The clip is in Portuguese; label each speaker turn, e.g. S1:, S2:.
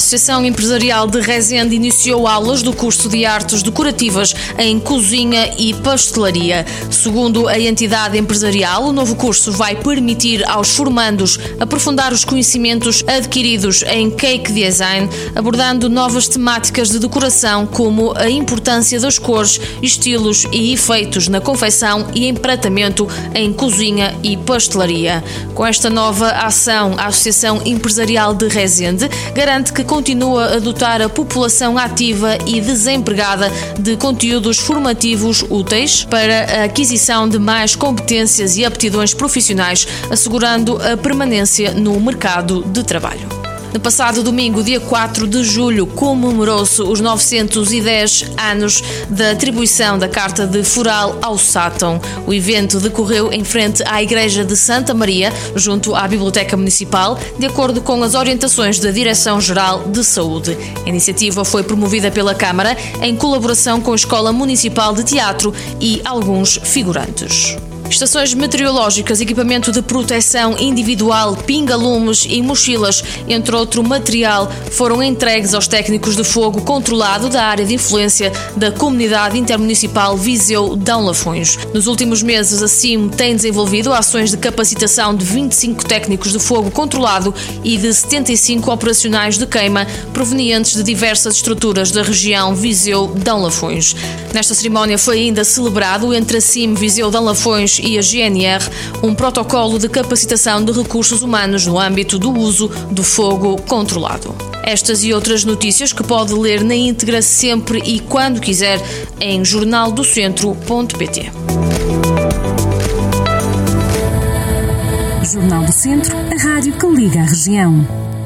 S1: Associação Empresarial de Rezende iniciou aulas do curso de Artes Decorativas em Cozinha e Pastelaria. Segundo a entidade empresarial, o novo curso vai permitir aos formandos aprofundar os conhecimentos adquiridos em cake design, abordando novas temáticas de decoração como a importância das cores, estilos e efeitos na confecção e empratamento em cozinha e pastelaria. Com esta nova ação, a Associação Empresarial de Rezende garante que continua a dotar a população ativa e desempregada de conteúdos formativos úteis para a aquisição de mais competências e aptidões profissionais, assegurando a permanência no mercado de trabalho. No passado domingo, dia 4 de julho, comemorou-se os 910 anos da atribuição da Carta de Foral ao Sátão. O evento decorreu em frente à Igreja de Santa Maria, junto à Biblioteca Municipal, de acordo com as orientações da Direção-Geral de Saúde. A iniciativa foi promovida pela Câmara em colaboração com a Escola Municipal de Teatro e alguns figurantes. Estações meteorológicas, equipamento de proteção individual, pinga-lumes e mochilas, entre outro material, foram entregues aos técnicos de fogo controlado da área de influência da Comunidade Intermunicipal Viseu Dão Lafões. Nos últimos meses, a CIM tem desenvolvido ações de capacitação de 25 técnicos de fogo controlado e de 75 operacionais de queima provenientes de diversas estruturas da região Viseu Dão Lafões. Nesta cerimónia foi ainda celebrado entre a CIM Viseu Dão Lafões e a GNR um protocolo de capacitação de recursos humanos no âmbito do uso do fogo controlado. Estas e outras notícias que pode ler na íntegra sempre e quando quiser em jornaldocentro.pt.
S2: Jornal do Centro, a rádio que liga a região.